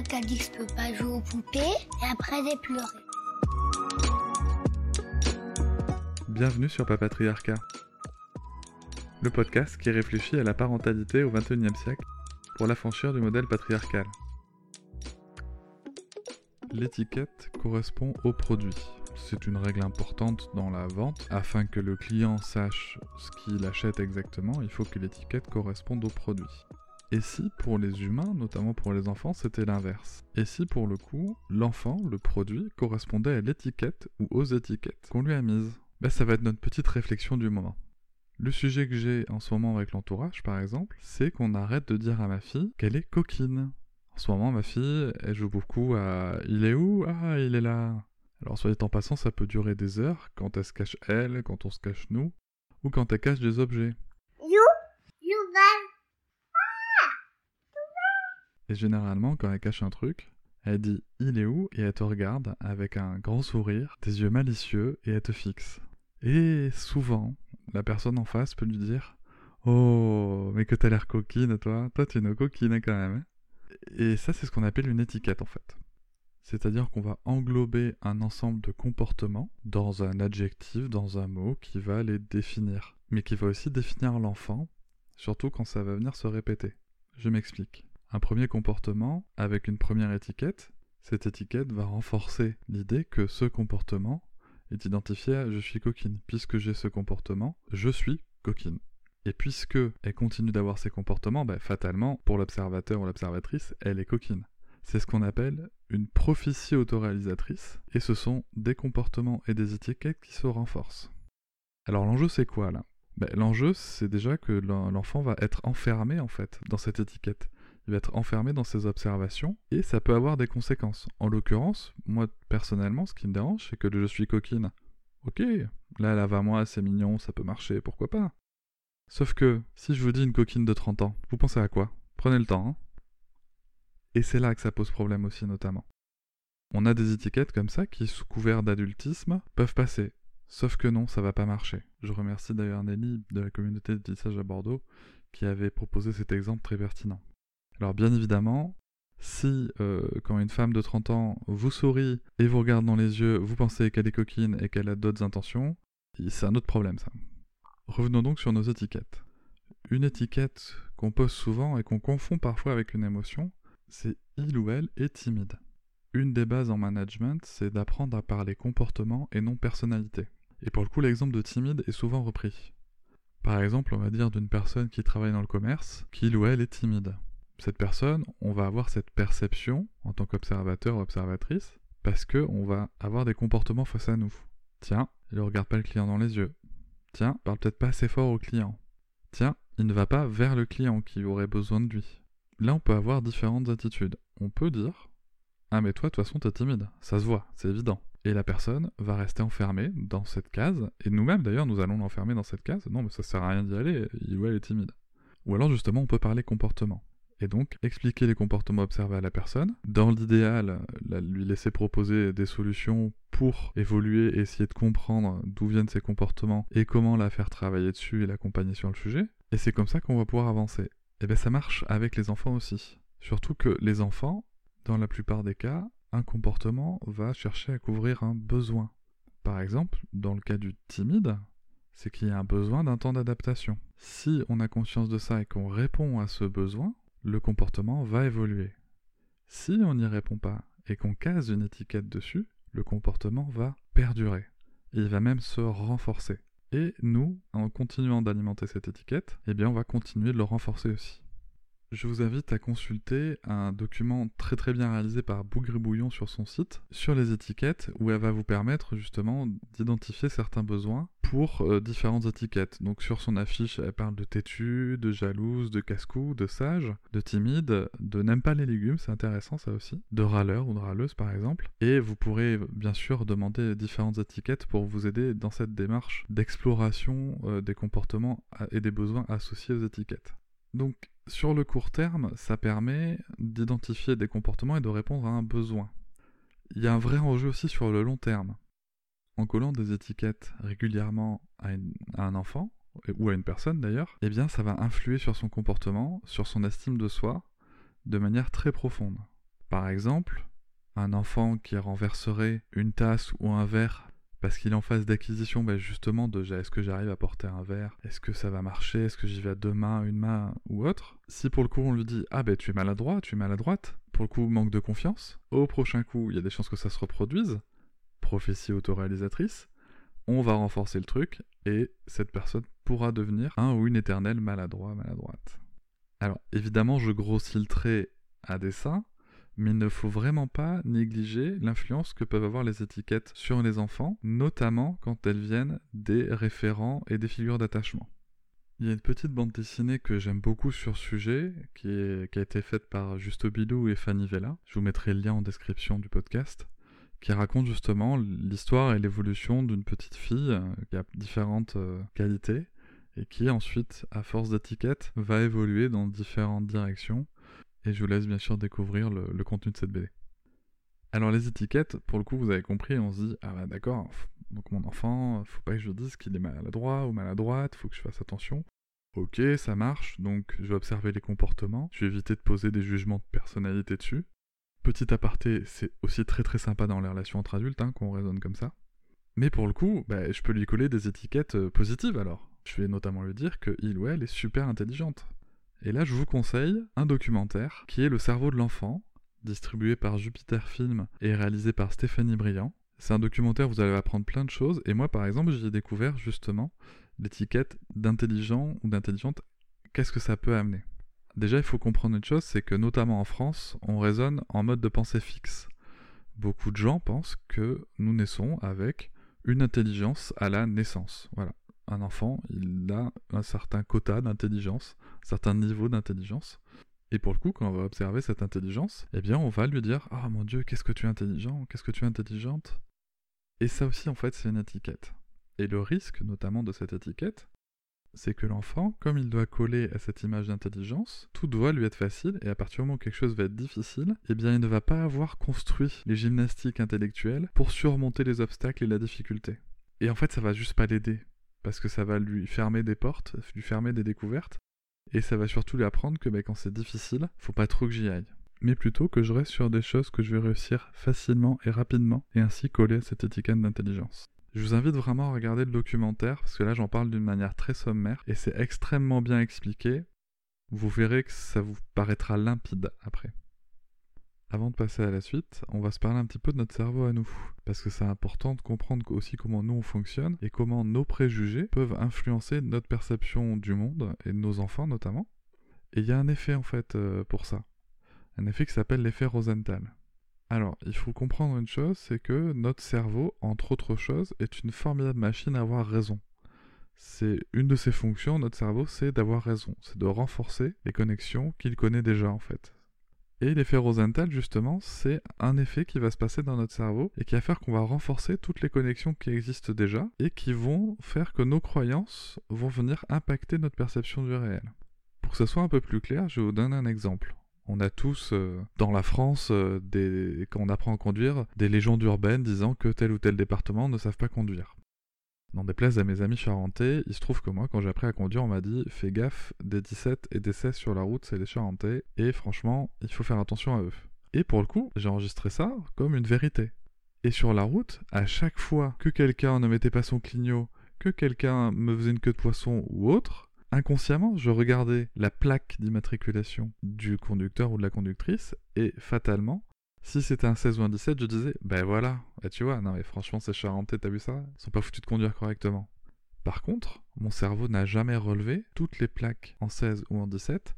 Quelqu'un qui a dit que je peux pas jouer aux poupées et après j'ai pleuré. Bienvenue sur Papatriarcat, le podcast qui réfléchit à la parentalité au XXIe siècle pour l'affranchir du modèle patriarcal. L'étiquette correspond au produit. C'est une règle importante dans la vente. Afin que le client sache ce qu'il achète exactement, il faut que l'étiquette corresponde au produit. Et si pour les humains, notamment pour les enfants, c'était l'inverse? Et si pour le coup, l'enfant, le produit, correspondait à l'étiquette ou aux étiquettes qu'on lui a mises? Ben, Ça va être notre petite réflexion du moment. Le sujet que j'ai en ce moment avec l'entourage, par exemple, c'est qu'on arrête de dire à ma fille qu'elle est coquine. En ce moment, ma fille, elle joue beaucoup à Il est où? Ah, il est là. Alors, soit en passant, ça peut durer des heures quand elle se cache elle, quand on se cache nous, ou quand elle cache des objets. Et généralement, quand elle cache un truc, elle dit il est où? et elle te regarde avec un grand sourire, des yeux malicieux et elle te fixe. Et souvent, la personne en face peut lui dire Oh, mais que t'as l'air coquine, toi. Toi, tu es une coquine quand même. Hein. Et ça, c'est ce qu'on appelle une étiquette en fait. C'est-à-dire qu'on va englober un ensemble de comportements dans un adjectif, dans un mot qui va les définir, mais qui va aussi définir l'enfant, surtout quand ça va venir se répéter. Je m'explique un premier comportement avec une première étiquette, cette étiquette va renforcer l'idée que ce comportement est identifié à je suis coquine. Puisque j'ai ce comportement, je suis coquine. Et puisque elle continue d'avoir ces comportements, bah, fatalement, pour l'observateur ou l'observatrice, elle est coquine. C'est ce qu'on appelle une prophétie autoréalisatrice, et ce sont des comportements et des étiquettes qui se renforcent. Alors l'enjeu c'est quoi là? Bah, L'enjeu c'est déjà que l'enfant va être enfermé en fait dans cette étiquette va être enfermé dans ses observations et ça peut avoir des conséquences. En l'occurrence, moi personnellement, ce qui me dérange, c'est que je suis coquine. Ok, là, là va moi, c'est mignon, ça peut marcher, pourquoi pas. Sauf que, si je vous dis une coquine de 30 ans, vous pensez à quoi? Prenez le temps, hein Et c'est là que ça pose problème aussi, notamment. On a des étiquettes comme ça qui, sous couvert d'adultisme, peuvent passer. Sauf que non, ça va pas marcher. Je remercie d'ailleurs Nelly de la communauté de tissage à Bordeaux qui avait proposé cet exemple très pertinent. Alors bien évidemment, si euh, quand une femme de 30 ans vous sourit et vous regarde dans les yeux, vous pensez qu'elle est coquine et qu'elle a d'autres intentions, c'est un autre problème ça. Revenons donc sur nos étiquettes. Une étiquette qu'on pose souvent et qu'on confond parfois avec une émotion, c'est il ou elle est timide. Une des bases en management, c'est d'apprendre à parler comportement et non personnalité. Et pour le coup, l'exemple de timide est souvent repris. Par exemple, on va dire d'une personne qui travaille dans le commerce qu'il ou elle est timide cette personne, on va avoir cette perception en tant qu'observateur ou observatrice parce qu'on va avoir des comportements face à nous. Tiens, il ne regarde pas le client dans les yeux. Tiens, il parle peut-être pas assez fort au client. Tiens, il ne va pas vers le client qui aurait besoin de lui. Là, on peut avoir différentes attitudes. On peut dire Ah, mais toi, de toute façon, t'es timide. Ça se voit, c'est évident. Et la personne va rester enfermée dans cette case, et nous-mêmes d'ailleurs, nous allons l'enfermer dans cette case. Non, mais ça sert à rien d'y aller, il ou elle est timide. Ou alors, justement, on peut parler comportement et donc expliquer les comportements observés à la personne. Dans l'idéal, lui laisser proposer des solutions pour évoluer et essayer de comprendre d'où viennent ces comportements et comment la faire travailler dessus et l'accompagner sur le sujet. Et c'est comme ça qu'on va pouvoir avancer. Et bien ça marche avec les enfants aussi. Surtout que les enfants, dans la plupart des cas, un comportement va chercher à couvrir un besoin. Par exemple, dans le cas du timide, c'est qu'il y a un besoin d'un temps d'adaptation. Si on a conscience de ça et qu'on répond à ce besoin, le comportement va évoluer. Si on n'y répond pas et qu'on case une étiquette dessus, le comportement va perdurer. il va même se renforcer. Et nous, en continuant d'alimenter cette étiquette, eh bien on va continuer de le renforcer aussi. Je vous invite à consulter un document très très bien réalisé par Bougribouillon sur son site sur les étiquettes où elle va vous permettre justement d'identifier certains besoins pour euh, différentes étiquettes. Donc sur son affiche, elle parle de têtu, de jalouse, de casse-cou, de sage, de timide, de n'aime pas les légumes, c'est intéressant ça aussi, de râleur ou de râleuse par exemple. Et vous pourrez bien sûr demander différentes étiquettes pour vous aider dans cette démarche d'exploration euh, des comportements et des besoins associés aux étiquettes. Donc sur le court terme, ça permet d'identifier des comportements et de répondre à un besoin. Il y a un vrai enjeu aussi sur le long terme. En collant des étiquettes régulièrement à, un enfant, ou à une personne d'ailleurs, eh bien ça va influer sur son comportement, sur son estime de soi, de manière très profonde. Par exemple, un enfant qui renverserait une tasse ou un verre parce qu'il est en phase d'acquisition bah, justement de est-ce que j'arrive à porter un verre, est-ce que ça va marcher, est-ce que j'y vais à deux mains, une main ou autre? Si pour le coup on lui dit ah ben tu es maladroit, tu es maladroite, pour le coup manque de confiance, au prochain coup il y a des chances que ça se reproduise, prophétie autoréalisatrice, on va renforcer le truc et cette personne pourra devenir un ou une éternelle maladroit, maladroite. Alors évidemment je grossis le trait à dessein, mais il ne faut vraiment pas négliger l'influence que peuvent avoir les étiquettes sur les enfants, notamment quand elles viennent des référents et des figures d'attachement. Il y a une petite bande dessinée que j'aime beaucoup sur ce sujet, qui, a été faite par Justo Bilou et Fanny Vella. Je vous mettrai le lien en description du podcast, qui raconte justement l'histoire et l'évolution d'une petite fille euh, qui a différentes euh, qualités et qui ensuite, à force d'étiquettes, va évoluer dans différentes directions et je vous laisse bien sûr découvrir le, contenu de cette BD. Alors les étiquettes, pour le coup, vous avez compris, on se dit ah bah d'accord, donc mon enfant, faut pas que je dise qu'il est maladroit ou maladroite, faut que je fasse attention. Ok, ça marche, donc je vais observer les comportements, je vais éviter de poser des jugements de personnalité dessus. Petit aparté, c'est aussi très très sympa dans les relations entre adultes hein, qu'on raisonne comme ça. Mais pour le coup, bah, je peux lui coller des étiquettes euh, positives alors. Je vais notamment lui dire que il ou elle est super intelligente. Et là, je vous conseille un documentaire qui est Le cerveau de l'enfant, distribué par Jupiter Film et réalisé par Stéphanie Briand. C'est un documentaire où vous allez apprendre plein de choses. Et moi, par exemple, j'ai découvert justement l'étiquette d'intelligent ou d'intelligente. Qu'est-ce que ça peut amener? Déjà, il faut comprendre une chose, c'est que notamment en France, on raisonne en mode de pensée fixe. Beaucoup de gens pensent que nous naissons avec une intelligence à la naissance. Voilà un enfant, il a un certain quota d'intelligence, un certain niveau d'intelligence. Et pour le coup, quand on va observer cette intelligence, eh bien, on va lui dire Ah mon Dieu, qu'est-ce que tu es intelligent Qu'est-ce que tu es intelligente? Et ça aussi, en fait, c'est une étiquette. Et le risque, notamment de cette étiquette, c'est que l'enfant, comme il doit coller à cette image d'intelligence, tout doit lui être facile, et à partir du moment où quelque chose va être difficile, eh bien, il ne va pas avoir construit les gymnastiques intellectuelles pour surmonter les obstacles et la difficulté. Et en fait, ça va juste pas l'aider parce que ça va lui fermer des portes, lui fermer des découvertes, et ça va surtout lui apprendre que quand c'est difficile, faut pas trop que j'y aille. Mais plutôt que je reste sur des choses que je vais réussir facilement et rapidement, et ainsi coller à cette étiquette d'intelligence. Je vous invite vraiment à regarder le documentaire, parce que là j'en parle d'une manière très sommaire, et c'est extrêmement bien expliqué. Vous verrez que ça vous paraîtra limpide après. Avant de passer à la suite, on va se parler un petit peu de notre cerveau à nous, parce que c'est important de comprendre aussi comment nous on fonctionne et comment nos préjugés peuvent influencer notre perception du monde et de nos enfants notamment. Et il y a un effet en fait euh, pour ça, un effet qui s'appelle l'effet Rosenthal. Alors, il faut comprendre une chose, c'est que notre cerveau, entre autres choses, est une formidable machine à avoir raison. C'est une de ses fonctions, notre cerveau, c'est d'avoir raison, c'est de renforcer les connexions qu'il connaît déjà en fait. Et l'effet Rosenthal, justement, c'est un effet qui va se passer dans notre cerveau et qui va faire qu'on va renforcer toutes les connexions qui existent déjà et qui vont faire que nos croyances vont venir impacter notre perception du réel. Pour que ce soit un peu plus clair, je vous donner un exemple. On a tous, euh, dans la France, euh, quand on apprend à conduire, des légendes urbaines disant que tel ou tel département ne savent pas conduire. N'en déplaise à mes amis charentais, il se trouve que moi, quand j'ai appris à conduire, on m'a dit fais gaffe, des 17 et des 16 sur la route, c'est les charentais, et franchement, il faut faire attention à eux. Et pour le coup, j'ai enregistré ça comme une vérité. Et sur la route, à chaque fois que quelqu'un ne mettait pas son clignot, que quelqu'un me faisait une queue de poisson ou autre, inconsciemment, je regardais la plaque d'immatriculation du conducteur ou de la conductrice, et fatalement, si c'était un 16 ou un 17, je disais, ben voilà, et tu vois, non mais franchement, ces charentais, t'as vu ça? Ils sont pas foutus de conduire correctement. Par contre, mon cerveau n'a jamais relevé toutes les plaques en 16 ou en 17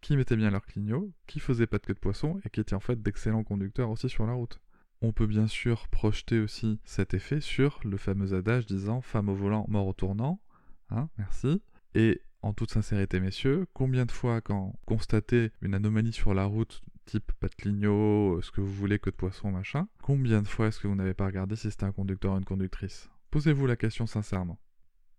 qui mettaient bien leur clignot, qui faisaient pas de queue de poisson et qui étaient en fait d'excellents conducteurs aussi sur la route. On peut bien sûr projeter aussi cet effet sur le fameux adage disant femme au volant, mort au tournant. Hein, merci. Et en toute sincérité, messieurs, combien de fois, quand constatez une anomalie sur la route, type de clignot, ce que vous voulez, que de poisson, machin, combien de fois est-ce que vous n'avez pas regardé si c'était un conducteur ou une conductrice? Posez-vous la question sincèrement.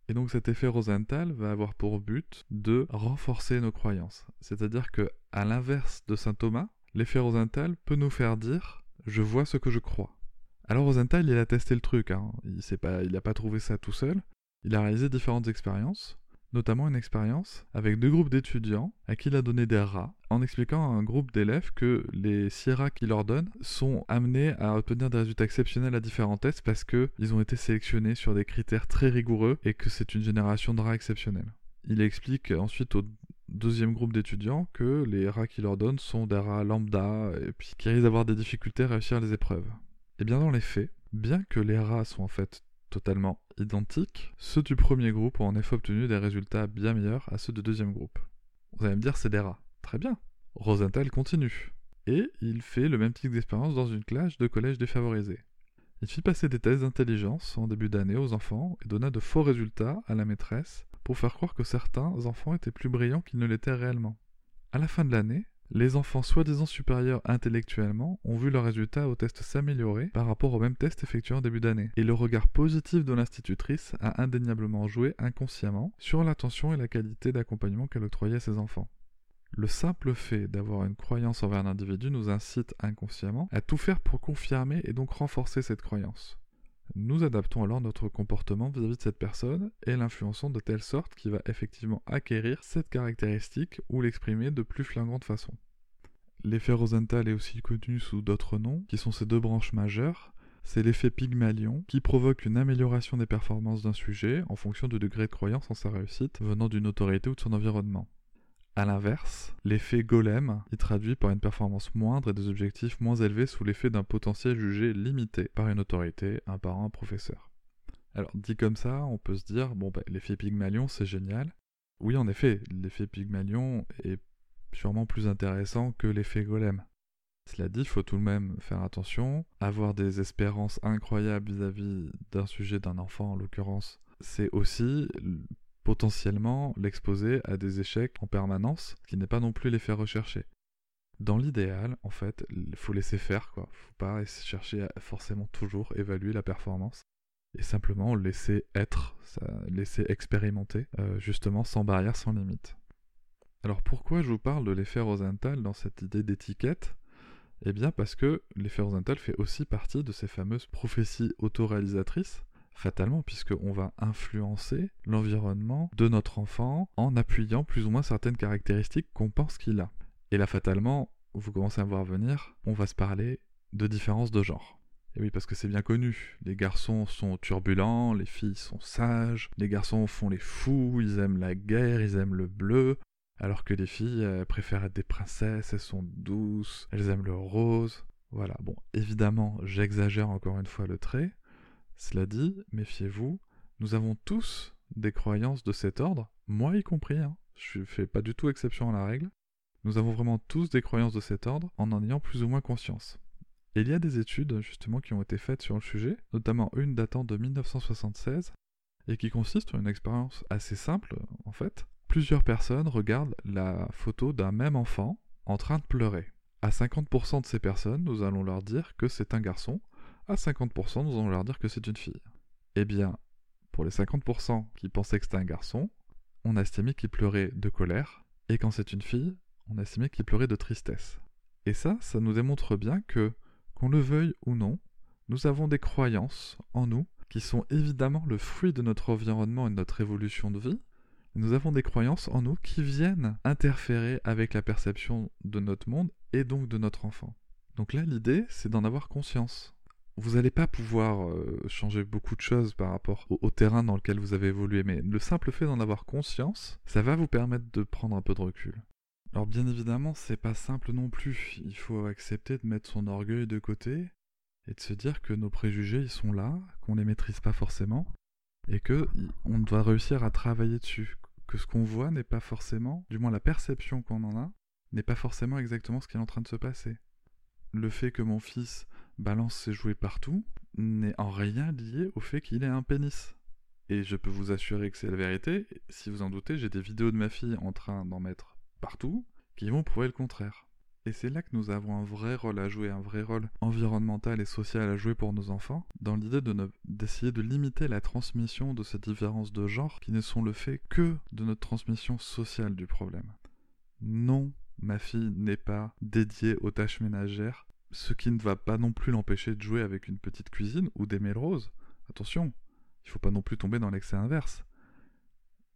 Et donc cet effet Rosenthal va avoir pour but de renforcer nos croyances. C'est-à-dire que, à l'inverse de saint Thomas, l'effet Rosenthal peut nous faire dire je vois ce que je crois. Alors Rosenthal, il a testé le truc, hein. il n'a pas trouvé ça tout seul. Il a réalisé différentes expériences notamment une expérience avec deux groupes d'étudiants à qui il a donné des rats, en expliquant à un groupe d'élèves que les six rats qu'il leur donne sont amenés à obtenir des résultats exceptionnels à différents tests parce qu'ils ont été sélectionnés sur des critères très rigoureux et que c'est une génération de rats exceptionnels. Il explique ensuite au deuxième groupe d'étudiants que les rats qu'il leur donne sont des rats lambda et puis qui risquent d'avoir des difficultés à réussir les épreuves. Et bien dans les faits, bien que les rats soient en fait totalement identiques, ceux du premier groupe ont en effet obtenu des résultats bien meilleurs à ceux du deuxième groupe. Vous allez me dire, c'est des rats. Très bien. Rosenthal continue. Et il fait le même type d'expérience dans une classe de collège défavorisé. Il fit passer des tests d'intelligence en début d'année aux enfants et donna de faux résultats à la maîtresse pour faire croire que certains enfants étaient plus brillants qu'ils ne l'étaient réellement. À la fin de l'année, les enfants soi-disant supérieurs intellectuellement ont vu leurs résultats au test s'améliorer par rapport au même test effectué en début d'année. Et le regard positif de l'institutrice a indéniablement joué inconsciemment sur l'attention et la qualité d'accompagnement qu'elle octroyait à ses enfants. Le simple fait d'avoir une croyance envers un individu nous incite inconsciemment à tout faire pour confirmer et donc renforcer cette croyance. Nous adaptons alors notre comportement vis-à-vis de cette personne et l'influençons de telle sorte qu'il va effectivement acquérir cette caractéristique ou l'exprimer de plus flagrante façon. L'effet Rosenthal est aussi connu sous d'autres noms, qui sont ces deux branches majeures. C'est l'effet Pygmalion, qui provoque une amélioration des performances d'un sujet en fonction du degré de croyance en sa réussite venant d'une autorité ou de son environnement. A l'inverse, l'effet golem est traduit par une performance moindre et des objectifs moins élevés sous l'effet d'un potentiel jugé limité par une autorité, un parent, un professeur. Alors dit comme ça, on peut se dire, bon bah, l'effet Pygmalion c'est génial. Oui en effet, l'effet Pygmalion est sûrement plus intéressant que l'effet golem. Cela dit, il faut tout de même faire attention, avoir des espérances incroyables vis-à-vis d'un sujet d'un enfant en l'occurrence, c'est aussi potentiellement l'exposer à des échecs en permanence, ce qui n'est pas non plus l'effet recherché. Dans l'idéal, en fait, il faut laisser faire, quoi. Faut pas chercher à forcément toujours évaluer la performance. Et simplement laisser être, laisser expérimenter, euh, justement sans barrière, sans limite. Alors pourquoi je vous parle de l'effet Rosenthal dans cette idée d'étiquette? Eh bien parce que l'effet Rosenthal fait aussi partie de ces fameuses prophéties autoréalisatrices fatalement, puisqu'on va influencer l'environnement de notre enfant en appuyant plus ou moins certaines caractéristiques qu'on pense qu'il a. Et là, fatalement, vous commencez à voir venir, on va se parler de différences de genre. Et oui, parce que c'est bien connu, les garçons sont turbulents, les filles sont sages, les garçons font les fous, ils aiment la guerre, ils aiment le bleu, alors que les filles préfèrent être des princesses, elles sont douces, elles aiment le rose. Voilà, bon, évidemment, j'exagère encore une fois le trait, cela dit, méfiez-vous, nous avons tous des croyances de cet ordre, moi y compris, hein. je ne fais pas du tout exception à la règle. Nous avons vraiment tous des croyances de cet ordre en en ayant plus ou moins conscience. Il y a des études justement qui ont été faites sur le sujet, notamment une datant de 1976, et qui consiste en une expérience assez simple en fait. Plusieurs personnes regardent la photo d'un même enfant en train de pleurer. À 50% de ces personnes, nous allons leur dire que c'est un garçon, à 50%, nous allons leur dire que c'est une fille. Eh bien, pour les 50% qui pensaient que c'était un garçon, on a estimé qu'il pleurait de colère, et quand c'est une fille, on a estimé qu'il pleurait de tristesse. Et ça, ça nous démontre bien que, qu'on le veuille ou non, nous avons des croyances en nous qui sont évidemment le fruit de notre environnement et de notre évolution de vie. Nous avons des croyances en nous qui viennent interférer avec la perception de notre monde et donc de notre enfant. Donc là, l'idée, c'est d'en avoir conscience vous n'allez pas pouvoir euh, changer beaucoup de choses par rapport au, terrain dans lequel vous avez évolué, mais le simple fait d'en avoir conscience, ça va vous permettre de prendre un peu de recul. Alors bien évidemment, c'est pas simple non plus. Il faut accepter de mettre son orgueil de côté et de se dire que nos préjugés ils sont là, qu'on les maîtrise pas forcément et que on doit réussir à travailler dessus. Que ce qu'on voit n'est pas forcément, du moins la perception qu'on en a, n'est pas forcément exactement ce qui est en train de se passer. Le fait que mon fils balance ses jouets partout n'est en rien lié au fait qu'il ait un pénis. Et je peux vous assurer que c'est la vérité. Si vous en doutez, j'ai des vidéos de ma fille en train d'en mettre partout qui vont prouver le contraire. Et c'est là que nous avons un vrai rôle à jouer, un vrai rôle environnemental et social à jouer pour nos enfants, dans l'idée d'essayer de, de limiter la transmission de ces différences de genre qui ne sont le fait que de notre transmission sociale du problème. Non, ma fille n'est pas dédiée aux tâches ménagères, ce qui ne va pas non plus l'empêcher de jouer avec une petite cuisine ou des roses. Attention, il ne faut pas non plus tomber dans l'excès inverse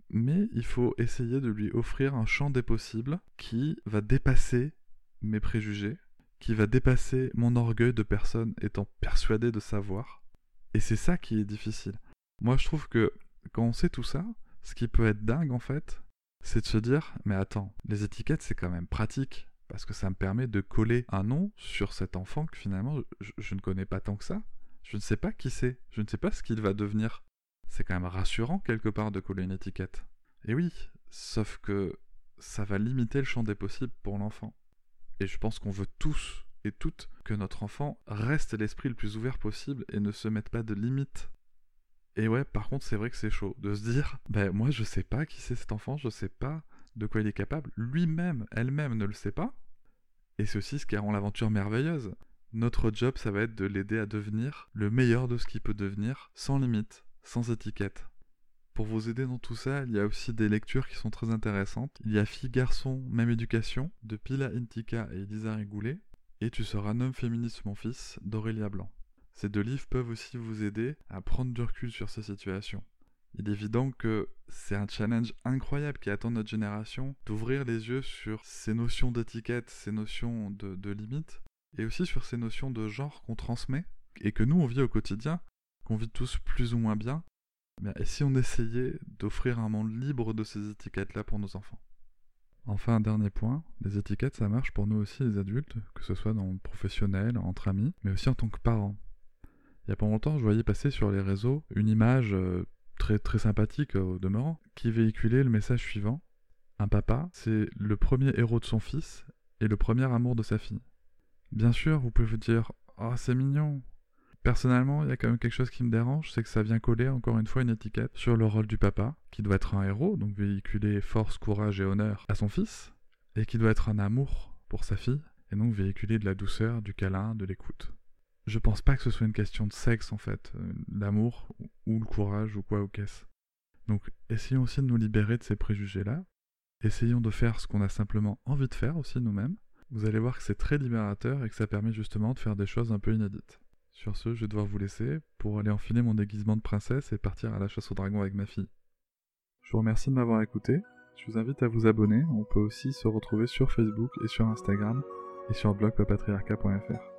mais il faut essayer de lui offrir un champ des possibles qui va dépasser mes préjugés, qui va dépasser mon orgueil de personne étant persuadée de savoir. Et c'est ça qui est difficile. Moi, je trouve que quand on sait tout ça, ce qui peut être dingue en fait, c'est de se dire mais attends, les étiquettes c'est quand même pratique parce que ça me permet de coller un nom sur cet enfant que finalement je, ne connais pas tant que ça. Je ne sais pas qui c'est, je ne sais pas ce qu'il va devenir c'est quand même rassurant quelque part de coller une étiquette. Et oui, sauf que ça va limiter le champ des possibles pour l'enfant. Et je pense qu'on veut tous et toutes que notre enfant reste l'esprit le plus ouvert possible et ne se mette pas de limites. Et ouais, par contre, c'est vrai que c'est chaud de se dire, ben moi je sais pas qui c'est cet enfant, je sais pas de quoi il est capable, lui-même, elle-même ne le sait pas. Et c'est aussi ce qui rend l'aventure merveilleuse. Notre job, ça va être de l'aider à devenir le meilleur de ce qu'il peut devenir, sans limite sans étiquette. Pour vous aider dans tout ça, il y a aussi des lectures qui sont très intéressantes. Il y a Fille Garçon, Même Éducation de Pila Intika et Elisa Rigoulet, et Tu seras un homme féministe mon fils d'Aurélia Blanc. Ces deux livres peuvent aussi vous aider à prendre du recul sur ces situations. Il est évident que c'est un challenge incroyable qui attend notre génération d'ouvrir les yeux sur ces notions d'étiquette, ces notions de, de limite, et aussi sur ces notions de genre qu'on transmet et que nous on vit au quotidien qu'on vit tous plus ou moins bien, et si on essayait d'offrir un monde libre de ces étiquettes-là pour nos enfants? Enfin, un dernier point, les étiquettes, ça marche pour nous aussi, les adultes, que ce soit dans le professionnel, entre amis, mais aussi en tant que parents. Il y a pas longtemps, je voyais passer sur les réseaux une image euh, très, très sympathique au demeurant, qui véhiculait le message suivant. Un papa, c'est le premier héros de son fils et le premier amour de sa fille. Bien sûr, vous pouvez vous dire Oh, c'est mignon, Personnellement, il y a quand même quelque chose qui me dérange, c'est que ça vient coller encore une fois une étiquette sur le rôle du papa, qui doit être un héros, donc véhiculer force, courage et honneur à son fils, et qui doit être un amour pour sa fille, et donc véhiculer de la douceur, du câlin, de l'écoute. Je pense pas que ce soit une question de sexe en fait, euh, l'amour ou le courage ou quoi ou qu'est-ce. Donc essayons aussi de nous libérer de ces préjugés-là, essayons de faire ce qu'on a simplement envie de faire aussi nous-mêmes. Vous allez voir que c'est très libérateur et que ça permet justement de faire des choses un peu inédites. Sur ce, je vais devoir vous laisser pour aller enfiler mon déguisement de princesse et partir à la chasse au dragon avec ma fille. Je vous remercie de m'avoir écouté. Je vous invite à vous abonner. On peut aussi se retrouver sur Facebook et sur Instagram et sur blog papatriarca.fr.